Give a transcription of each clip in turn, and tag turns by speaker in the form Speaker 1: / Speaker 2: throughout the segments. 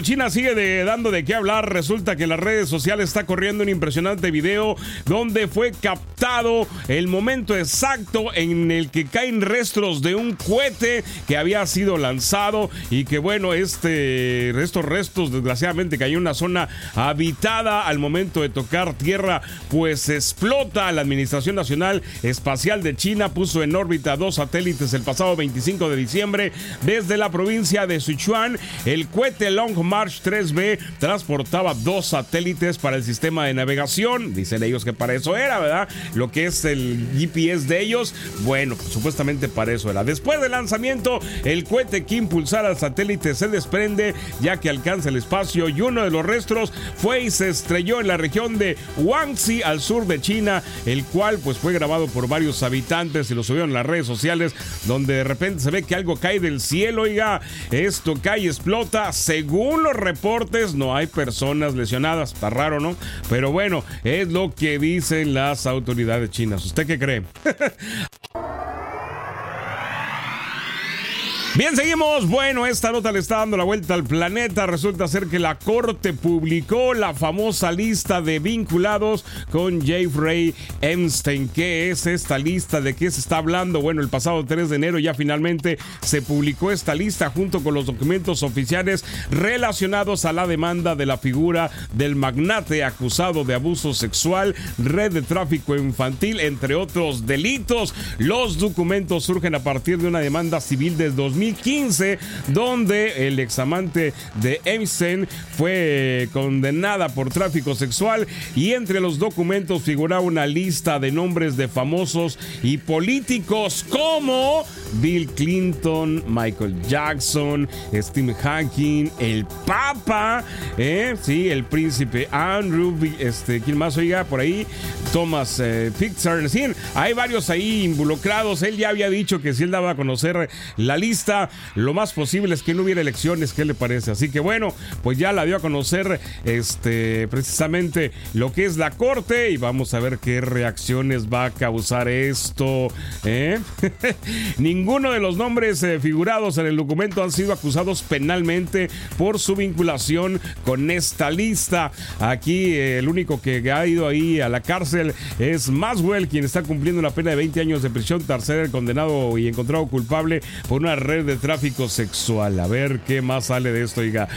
Speaker 1: China sigue de, dando de qué hablar. Resulta que en las redes sociales está corriendo un impresionante video donde fue captado el momento exacto en el que caen restos de un cohete que había sido lanzado y que bueno, este, estos restos desgraciadamente cayó en una zona habitada al momento de tocar tierra, pues explota. La Administración Nacional Espacial de China puso en órbita dos satélites el pasado 25 de diciembre desde la provincia de Sichuan. El cohete Long March 3B transportaba dos satélites para el sistema de navegación. Dicen ellos que para eso era, ¿verdad? Lo que es el GPS de ellos. Bueno, supuestamente para eso era. Después del lanzamiento, el cohete que impulsara al satélite se desprende ya que alcanza el espacio y uno de los restos fue y se estrelló en la región de Guangxi al sur de China, el cual pues fue grabado por varios habitantes y lo subieron en las redes sociales donde de repente se ve que algo cae del cielo, oiga, esto cae y explota, según los reportes, no hay personas lesionadas. Está raro, ¿no? Pero bueno, es lo que dicen las autoridades chinas. ¿Usted qué cree? Bien, seguimos. Bueno, esta nota le está dando la vuelta al planeta. Resulta ser que la Corte publicó la famosa lista de vinculados con Jeffrey Epstein. ¿Qué es esta lista? ¿De qué se está hablando? Bueno, el pasado 3 de enero ya finalmente se publicó esta lista junto con los documentos oficiales relacionados a la demanda de la figura del magnate acusado de abuso sexual, red de tráfico infantil, entre otros delitos. Los documentos surgen a partir de una demanda civil del 2000 2015, donde el examante de Epstein fue condenada por tráfico sexual y entre los documentos figura una lista de nombres de famosos y políticos como Bill Clinton, Michael Jackson, Steve Hawking, el Papa, ¿eh? sí, el príncipe Andrew, este, ¿quién más oiga por ahí? Thomas eh, Pixar, hay varios ahí involucrados. Él ya había dicho que si él daba a conocer la lista lo más posible es que no hubiera elecciones, ¿qué le parece? Así que bueno, pues ya la dio a conocer este precisamente lo que es la corte y vamos a ver qué reacciones va a causar esto. ¿eh? Ninguno de los nombres eh, figurados en el documento han sido acusados penalmente por su vinculación con esta lista. Aquí eh, el único que ha ido ahí a la cárcel es Maswell, quien está cumpliendo una pena de 20 años de prisión, tercer condenado y encontrado culpable por una red de tráfico sexual. A ver qué más sale de esto, oiga.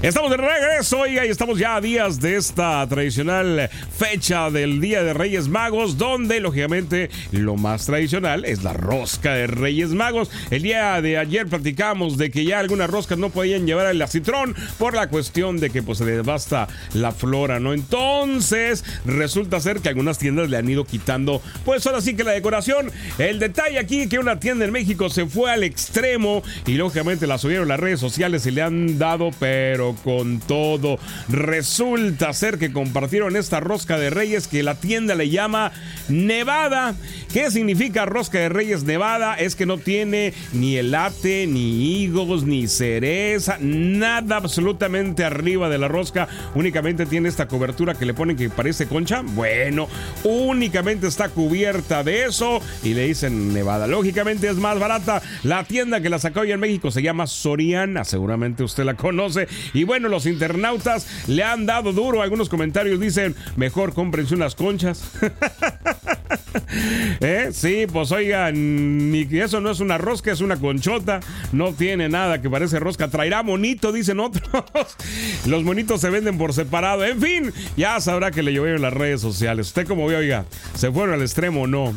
Speaker 1: Estamos de regreso, oiga, y estamos ya a días de esta tradicional fecha del Día de Reyes Magos, donde lógicamente lo más tradicional es la rosca de Reyes Magos. El día de ayer platicamos de que ya algunas roscas no podían llevar el acitrón por la cuestión de que pues se les basta la flora, ¿no? Entonces, resulta ser que algunas tiendas le han ido quitando, pues ahora sí que la decoración. El detalle aquí que una tienda en México se fue al extremo y lógicamente la subieron las redes sociales y le han dado, pero con todo. Resulta ser que compartieron esta rosca de reyes que la tienda le llama Nevada. ¿Qué significa rosca de reyes Nevada? Es que no tiene ni elate, ni higos, ni cereza, nada absolutamente arriba de la rosca. Únicamente tiene esta cobertura que le ponen que parece concha. Bueno, únicamente está cubierta de eso y le dicen Nevada. Lógicamente es más barata. La tienda que la sacó hoy en México se llama Soriana. Seguramente usted la conoce. Bueno, los internautas le han dado duro. Algunos comentarios dicen, mejor cómprense unas conchas. ¿Eh? Sí, pues oigan, eso no es una rosca, es una conchota. No tiene nada que parece rosca. Traerá monito, dicen otros. Los monitos se venden por separado. En fin, ya sabrá que le llovieron las redes sociales. Usted como ve, oiga, ¿se fueron al extremo o no?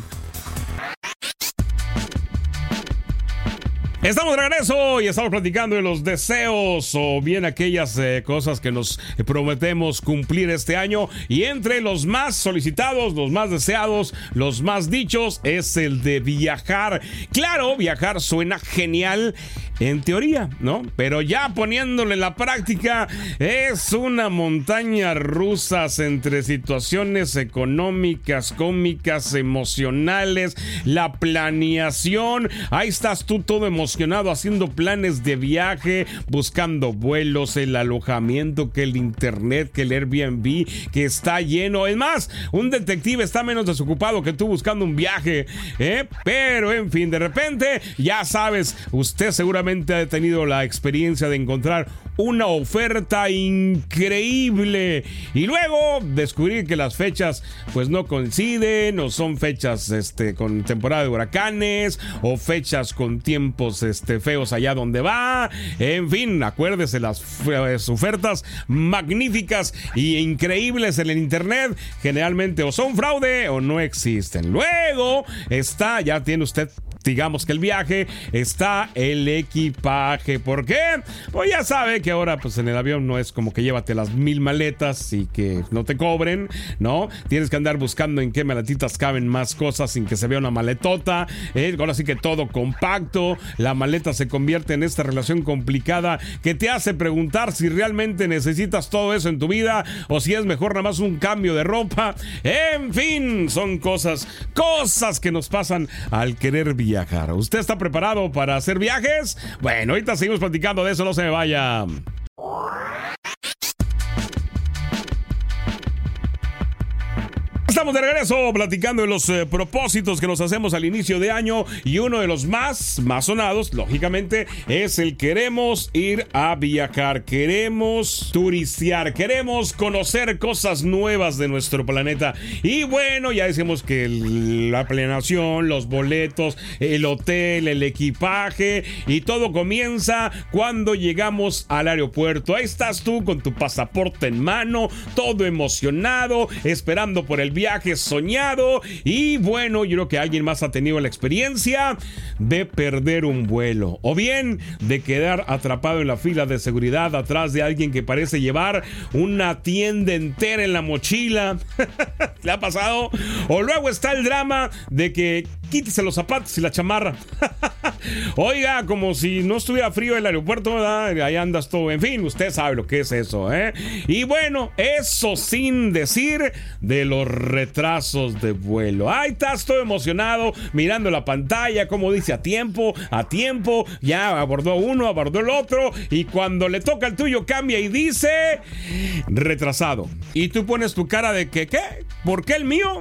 Speaker 1: Estamos de regreso y estamos platicando de los deseos o bien aquellas eh, cosas que nos prometemos cumplir este año. Y entre los más solicitados, los más deseados, los más dichos es el de viajar. Claro, viajar suena genial en teoría, ¿no? Pero ya poniéndole en la práctica, es una montaña rusa entre situaciones económicas, cómicas, emocionales, la planeación. Ahí estás tú todo emocionado haciendo planes de viaje, buscando vuelos, el alojamiento, que el internet, que el Airbnb, que está lleno. Es más, un detective está menos desocupado que tú buscando un viaje. ¿eh? Pero, en fin, de repente, ya sabes, usted seguramente ha tenido la experiencia de encontrar una oferta increíble. Y luego descubrir que las fechas pues no coinciden o son fechas este con temporada de huracanes o fechas con tiempos este feos allá donde va. En fin acuérdese las ofertas magníficas y increíbles en el internet. Generalmente o son fraude o no existen. Luego está ya tiene usted digamos que el viaje, está el equipaje. ¿Por qué? Pues ya sabe que ahora pues en el avión no es como que llévate las mil maletas y que no te cobren, ¿no? Tienes que andar buscando en qué maletitas caben más cosas sin que se vea una maletota. ¿eh? Ahora sí que todo compacto. La maleta se convierte en esta relación complicada que te hace preguntar si realmente necesitas todo eso en tu vida o si es mejor nada más un cambio de ropa. En fin, son cosas, cosas que nos pasan al querer vivir viajar. ¿Usted está preparado para hacer viajes? Bueno, ahorita seguimos platicando de eso, no se me vaya. Estamos de regreso platicando de los eh, propósitos que nos hacemos al inicio de año y uno de los más, más sonados, lógicamente, es el queremos ir a viajar, queremos turistear, queremos conocer cosas nuevas de nuestro planeta. Y bueno, ya decimos que la planeación, los boletos, el hotel, el equipaje y todo comienza cuando llegamos al aeropuerto. Ahí estás tú con tu pasaporte en mano, todo emocionado, esperando por el viaje soñado. Y bueno, yo creo que alguien más ha tenido la experiencia de perder un vuelo. O bien de quedar atrapado en la fila de seguridad atrás de alguien que parece llevar una tienda entera en la mochila. ¿Le ha pasado? O luego está el drama de que quítese los zapatos y la chamarra. Oiga, como si no estuviera frío el aeropuerto, ¿verdad? Ahí andas todo. En fin, usted sabe lo que es eso, ¿eh? Y bueno, eso sin decir de los retrasos de vuelo. Ahí estás todo emocionado mirando la pantalla, como dice a tiempo, a tiempo, ya abordó uno, abordó el otro, y cuando le toca el tuyo cambia y dice retrasado. Y tú pones tu cara de que, ¿qué? ¿Por qué el mío?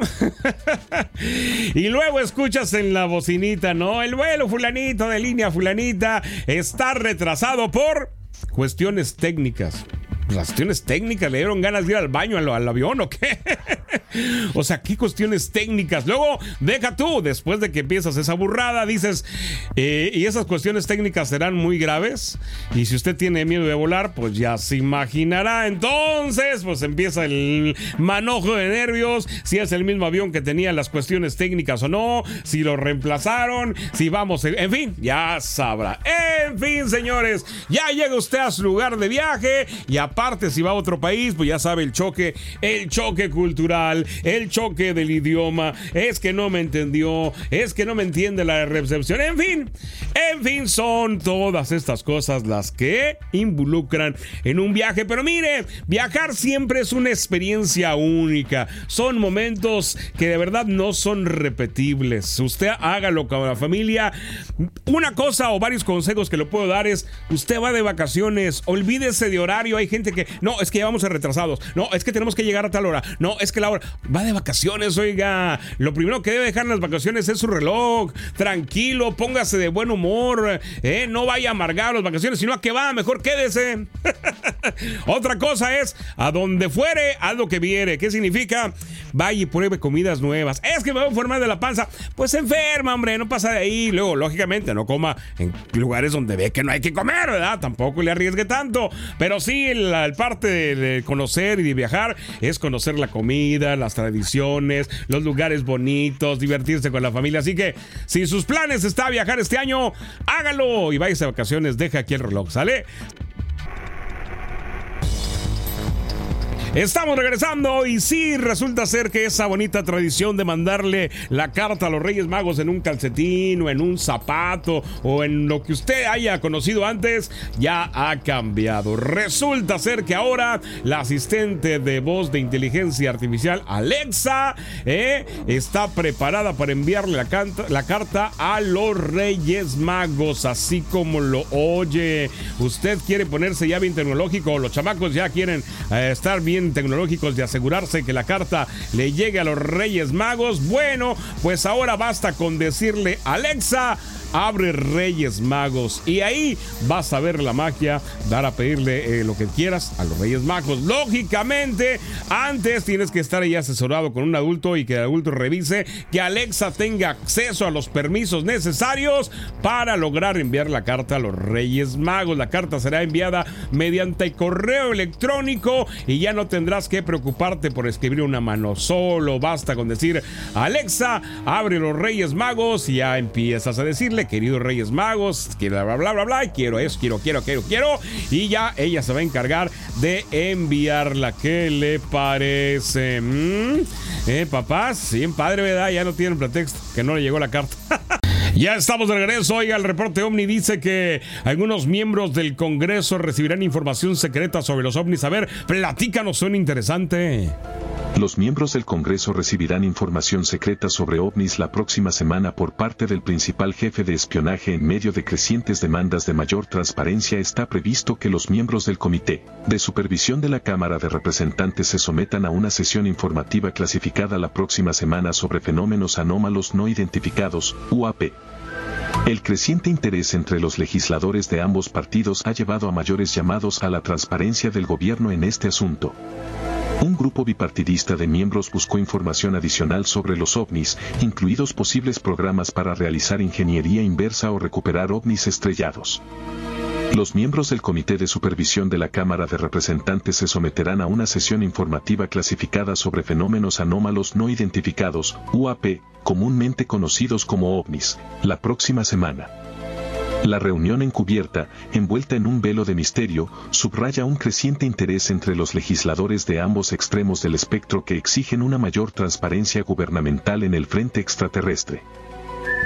Speaker 1: y luego escuchas en la bocinita, ¿no? El vuelo fulanito de línea fulanita está retrasado por cuestiones técnicas las cuestiones técnicas, le dieron ganas de ir al baño al, avión o qué. o sea, qué cuestiones técnicas. Luego, deja tú, después de que empiezas esa burrada, dices, eh, y esas cuestiones técnicas serán muy graves. Y si usted tiene miedo de volar, pues ya se imaginará. Entonces, pues empieza el manojo de nervios, si es el mismo avión que tenía las cuestiones técnicas o no, si lo reemplazaron, si vamos, en fin, ya sabrá. En fin, señores, ya llega usted a su lugar de viaje y aparte Aparte, si va a otro país, pues ya sabe el choque, el choque cultural, el choque del idioma, es que no me entendió, es que no me entiende la recepción, en fin, en fin, son todas estas cosas las que involucran en un viaje. Pero mire, viajar siempre es una experiencia única, son momentos que de verdad no son repetibles. Usted hágalo con la familia. Una cosa o varios consejos que le puedo dar es, usted va de vacaciones, olvídese de horario, hay gente que, no, es que ya vamos retrasados, no, es que tenemos que llegar a tal hora, no, es que la hora, va de vacaciones, oiga, lo primero que debe dejar en las vacaciones es su reloj, tranquilo, póngase de buen humor, eh, no vaya a amargar las vacaciones, sino a que va, mejor quédese. Otra cosa es, a donde fuere, haz lo que viere, ¿qué significa? Vaya y pruebe comidas nuevas, es que me voy a enfermar de la panza, pues enferma, hombre, no pasa de ahí, luego, lógicamente, no coma en lugares donde ve que no hay que comer, ¿verdad? Tampoco le arriesgue tanto, pero sí, el la parte de, conocer y de viajar es conocer la comida, las tradiciones, los lugares bonitos, divertirse con la familia. Así que si sus planes está viajar este año, hágalo y váyase a vacaciones, deja aquí el reloj, ¿sale? Estamos regresando y sí, resulta ser que esa bonita tradición de mandarle la carta a los Reyes Magos en un calcetín o en un zapato o en lo que usted haya conocido antes ya ha cambiado. Resulta ser que ahora la asistente de voz de inteligencia artificial Alexa eh, está preparada para enviarle la, la carta a los Reyes Magos, así como lo oye. Usted quiere ponerse ya bien tecnológico, los chamacos ya quieren eh, estar bien tecnológicos de asegurarse que la carta le llegue a los Reyes Magos. Bueno, pues ahora basta con decirle Alexa abre Reyes Magos y ahí vas a ver la magia, dar a pedirle eh, lo que quieras a los Reyes Magos. Lógicamente, antes tienes que estar ahí asesorado con un adulto y que el adulto revise que Alexa tenga acceso a los permisos necesarios para lograr enviar la carta a los Reyes Magos. La carta será enviada mediante correo electrónico y ya no tendrás que preocuparte por escribir una mano solo. Basta con decir Alexa, abre los Reyes Magos y ya empiezas a decirle queridos Reyes Magos, bla, bla, bla, bla, bla, quiero eso, quiero, quiero, quiero, quiero. Y ya ella se va a encargar de enviarla. ¿Qué le parece? ¿Mm? ¿Eh, papás? Sí, padre, ¿verdad? Ya no tienen pretexto, que no le llegó la carta. Ya estamos de regreso. Oiga, el reporte OVNI dice que algunos miembros del Congreso recibirán información secreta sobre los OVNIs. A ver, platícanos, suena interesante.
Speaker 2: Los miembros del Congreso recibirán información secreta sobre ovnis la próxima semana por parte del principal jefe de espionaje en medio de crecientes demandas de mayor transparencia. Está previsto que los miembros del Comité de Supervisión de la Cámara de Representantes se sometan a una sesión informativa clasificada la próxima semana sobre fenómenos anómalos no identificados, UAP. El creciente interés entre los legisladores de ambos partidos ha llevado a mayores llamados a la transparencia del gobierno en este asunto. Un grupo bipartidista de miembros buscó información adicional sobre los ovnis, incluidos posibles programas para realizar ingeniería inversa o recuperar ovnis estrellados. Los miembros del Comité de Supervisión de la Cámara de Representantes se someterán a una sesión informativa clasificada sobre fenómenos anómalos no identificados, UAP, comúnmente conocidos como ovnis, la próxima semana. La reunión encubierta, envuelta en un velo de misterio, subraya un creciente interés entre los legisladores de ambos extremos del espectro que exigen una mayor transparencia gubernamental en el frente extraterrestre.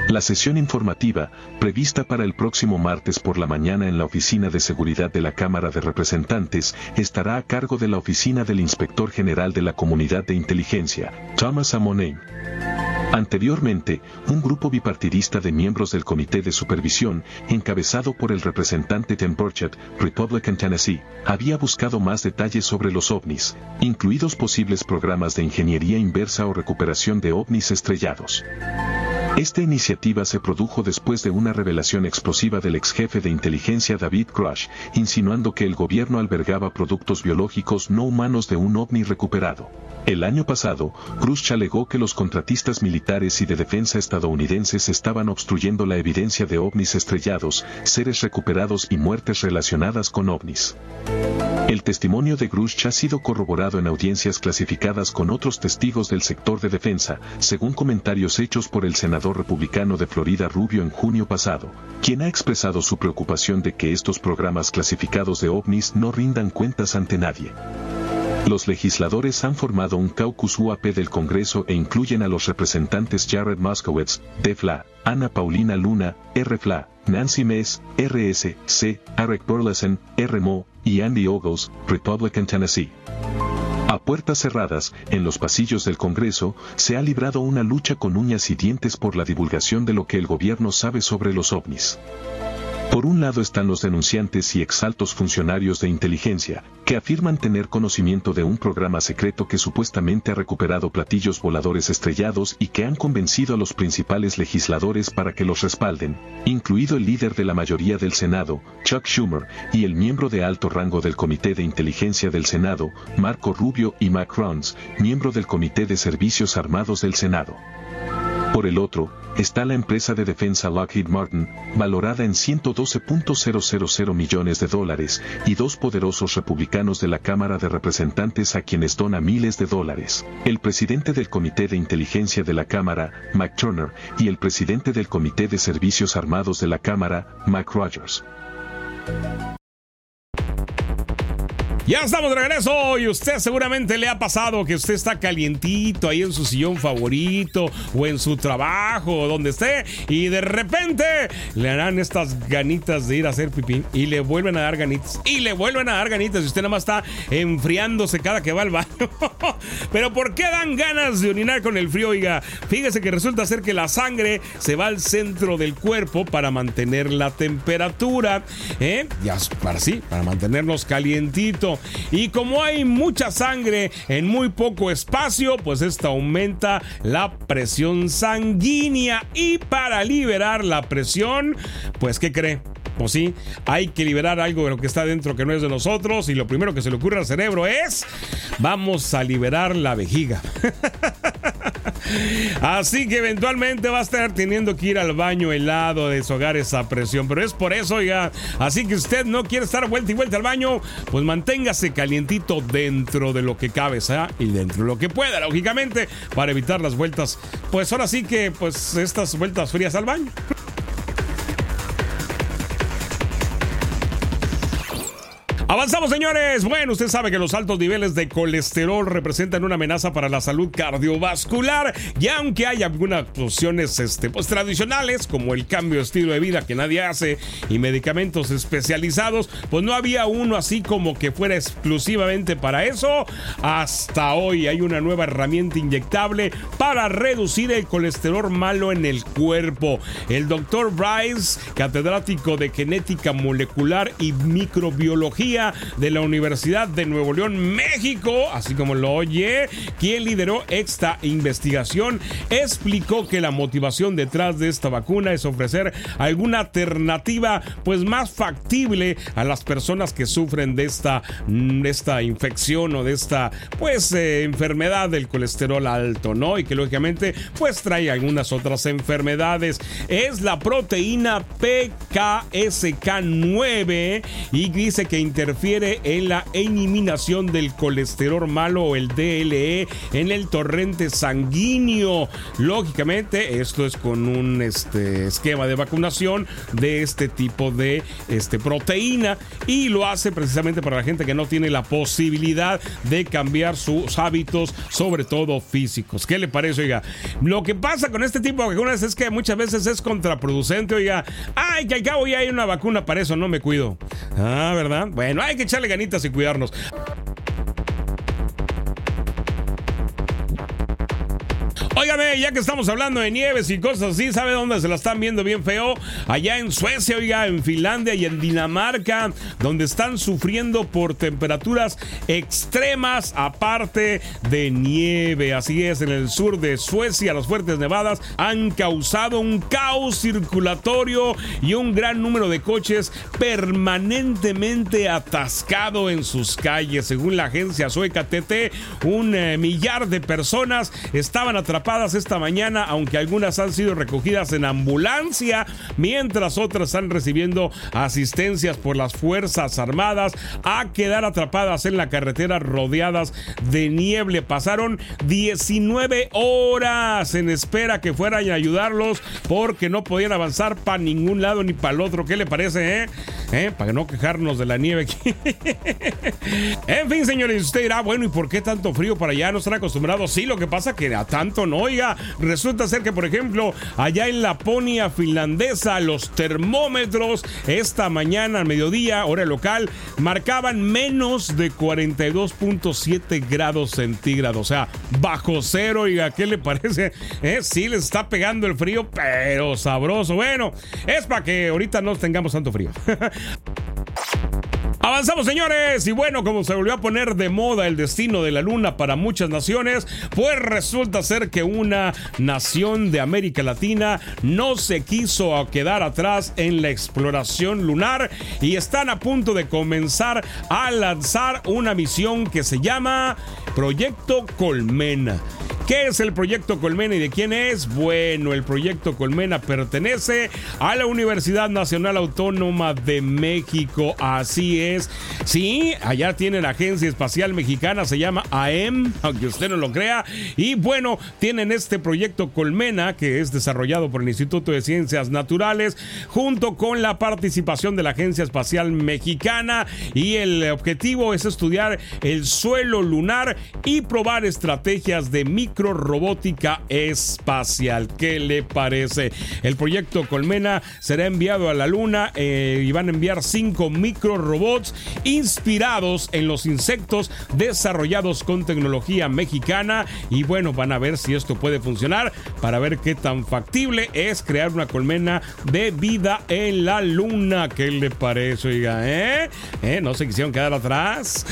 Speaker 2: La sesión informativa, prevista para el próximo martes por la mañana en la Oficina de Seguridad de la Cámara de Representantes, estará a cargo de la Oficina del Inspector General de la Comunidad de Inteligencia, Thomas Amoney. Anteriormente, un grupo bipartidista de miembros del Comité de Supervisión, encabezado por el representante Tim Burchett, Republican Tennessee, había buscado más detalles sobre los ovnis, incluidos posibles programas de ingeniería inversa o recuperación de ovnis estrellados. Esta iniciativa se produjo después de una revelación explosiva del ex jefe de inteligencia David Crush, insinuando que el gobierno albergaba productos biológicos no humanos de un ovni recuperado. El año pasado, Crush alegó que los contratistas militares y de defensa estadounidenses estaban obstruyendo la evidencia de ovnis estrellados, seres recuperados y muertes relacionadas con ovnis. El testimonio de Grush ha sido corroborado en audiencias clasificadas con otros testigos del sector de defensa, según comentarios hechos por el senador republicano de Florida Rubio en junio pasado, quien ha expresado su preocupación de que estos programas clasificados de ovnis no rindan cuentas ante nadie. Los legisladores han formado un caucus UAP del Congreso e incluyen a los representantes Jared Moskowitz, DEFLA, Ana Paulina Luna, RFLA, Nancy Mess, RSC, Eric Burleson, RMO, y Andy Ogles, Republican Tennessee. Puertas cerradas, en los pasillos del Congreso, se ha librado una lucha con uñas y dientes por la divulgación de lo que el gobierno sabe sobre los ovnis. Por un lado están los denunciantes y exaltos funcionarios de inteligencia, que afirman tener conocimiento de un programa secreto que supuestamente ha recuperado platillos voladores estrellados y que han convencido a los principales legisladores para que los respalden, incluido el líder de la mayoría del Senado, Chuck Schumer, y el miembro de alto rango del Comité de Inteligencia del Senado, Marco Rubio y Macrons, miembro del Comité de Servicios Armados del Senado. Por el otro, está la empresa de defensa Lockheed Martin, valorada en 112.000 millones de dólares, y dos poderosos republicanos de la Cámara de Representantes a quienes dona miles de dólares. El presidente del Comité de Inteligencia de la Cámara, Mac Turner, y el presidente del Comité de Servicios Armados de la Cámara, Mac Rogers.
Speaker 1: Ya estamos de regreso y usted seguramente le ha pasado que usted está calientito ahí en su sillón favorito o en su trabajo o donde esté y de repente le harán estas ganitas de ir a hacer pipí y le vuelven a dar ganitas y le vuelven a dar ganitas y usted nada más está enfriándose cada que va al baño. Pero ¿por qué dan ganas de orinar con el frío? Oiga, fíjese que resulta ser que la sangre se va al centro del cuerpo para mantener la temperatura, ¿eh? Ya, para sí, para mantenernos Y como hay mucha sangre en muy poco espacio, pues esto aumenta la presión sanguínea. Y para liberar la presión, pues ¿qué cree? Pues sí, hay que liberar algo de lo que está dentro que no es de nosotros y lo primero que se le ocurre al cerebro es vamos a liberar la vejiga. Así que eventualmente va a estar teniendo que ir al baño helado deshogar esa presión. Pero es por eso, ya. Así que usted no quiere estar vuelta y vuelta al baño, pues manténgase calientito dentro de lo que cabe, ¿sabes? Y dentro de lo que pueda, lógicamente, para evitar las vueltas. Pues ahora sí que, pues estas vueltas frías al baño. Avanzamos, señores. Bueno, usted sabe que los altos niveles de colesterol representan una amenaza para la salud cardiovascular. Y aunque hay algunas opciones este, pues, tradicionales, como el cambio de estilo de vida que nadie hace y medicamentos especializados, pues no había uno así como que fuera exclusivamente para eso. Hasta hoy hay una nueva herramienta inyectable para reducir el colesterol malo en el cuerpo. El doctor Bryce, catedrático de genética molecular y microbiología, de la Universidad de Nuevo León, México, así como lo oye, quien lideró esta investigación, explicó que la motivación detrás de esta vacuna es ofrecer alguna alternativa pues más factible a las personas que sufren de esta, de esta infección o de esta pues eh, enfermedad del colesterol alto, ¿no? Y que lógicamente pues trae algunas otras enfermedades. Es la proteína PKSK9 y dice que interesa interfiere en la eliminación del colesterol malo o el DLE en el torrente sanguíneo. Lógicamente, esto es con un este, esquema de vacunación de este tipo de este, proteína y lo hace precisamente para la gente que no tiene la posibilidad de cambiar sus hábitos, sobre todo físicos. ¿Qué le parece, oiga? Lo que pasa con este tipo de vacunas es que muchas veces es contraproducente, oiga. Ay, que al cabo ya hay una vacuna para eso, no me cuido. Ah, ¿verdad? Bueno no hay que echarle ganitas y cuidarnos. Óigame, ya que estamos hablando de nieves y cosas así, ¿sabe dónde se la están viendo bien feo? Allá en Suecia, oiga, en Finlandia y en Dinamarca, donde están sufriendo por temperaturas extremas, aparte de nieve. Así es, en el sur de Suecia, las fuertes nevadas han causado un caos circulatorio y un gran número de coches permanentemente atascado en sus calles. Según la agencia sueca TT, un eh, millar de personas estaban atrapadas esta mañana, aunque algunas han sido recogidas en ambulancia, mientras otras están recibiendo asistencias por las Fuerzas Armadas a quedar atrapadas en la carretera rodeadas de nieve. Pasaron 19 horas en espera que fueran a ayudarlos porque no podían avanzar para ningún lado ni para el otro. ¿Qué le parece, eh? ¿Eh? Para no quejarnos de la nieve aquí. en fin, señores, usted dirá, bueno, ¿y por qué tanto frío para allá? No están acostumbrados. Sí, lo que pasa que a tanto no Oiga, resulta ser que, por ejemplo, allá en Laponia finlandesa, los termómetros esta mañana al mediodía, hora local, marcaban menos de 42.7 grados centígrados. O sea, bajo cero, oiga, ¿qué le parece? ¿Eh? Sí, les está pegando el frío, pero sabroso. Bueno, es para que ahorita no tengamos tanto frío. Avanzamos, señores. Y bueno, como se volvió a poner de moda el destino de la luna para muchas naciones, pues resulta ser que una nación de América Latina no se quiso quedar atrás en la exploración lunar y están a punto de comenzar a lanzar una misión que se llama Proyecto Colmena. ¿Qué es el proyecto Colmena y de quién es? Bueno, el proyecto Colmena pertenece a la Universidad Nacional Autónoma de México. Así es. Sí, allá tiene la Agencia Espacial Mexicana, se llama AEM, aunque usted no lo crea. Y bueno, tienen este proyecto Colmena, que es desarrollado por el Instituto de Ciencias Naturales, junto con la participación de la Agencia Espacial Mexicana. Y el objetivo es estudiar el suelo lunar y probar estrategias de microrobótica espacial. ¿Qué le parece? El proyecto Colmena será enviado a la Luna eh, y van a enviar cinco microrobots inspirados en los insectos desarrollados con tecnología mexicana. Y bueno, van a ver si esto puede funcionar para ver qué tan factible es crear una colmena de vida en la Luna. ¿Qué le parece, oiga? ¿Eh? ¿Eh? ¿No se quisieron quedar atrás?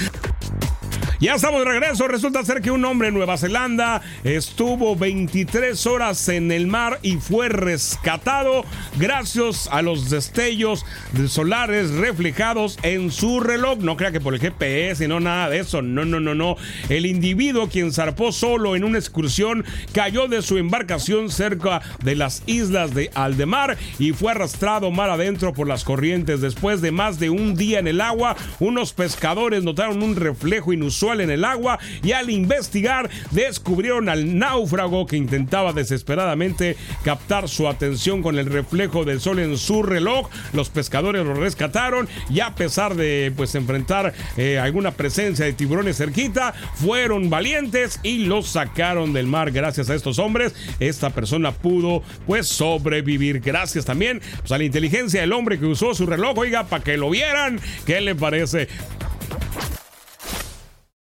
Speaker 1: Ya estamos de regreso. Resulta ser que un hombre en Nueva Zelanda estuvo 23 horas en el mar y fue rescatado gracias a los destellos solares reflejados en su reloj. No crea que por el GPS, no nada de eso. No, no, no, no. El individuo quien zarpó solo en una excursión cayó de su embarcación cerca de las islas de Aldemar y fue arrastrado mar adentro por las corrientes. Después de más de un día en el agua, unos pescadores notaron un reflejo inusual en el agua y al investigar descubrieron al náufrago que intentaba desesperadamente captar su atención con el reflejo del sol en su reloj. Los pescadores lo rescataron y a pesar de pues enfrentar eh, alguna presencia de tiburones cerquita, fueron valientes y lo sacaron del mar. Gracias a estos hombres, esta persona pudo pues sobrevivir. Gracias también pues, a la inteligencia del hombre que usó su reloj, oiga, para que lo vieran. ¿Qué le parece?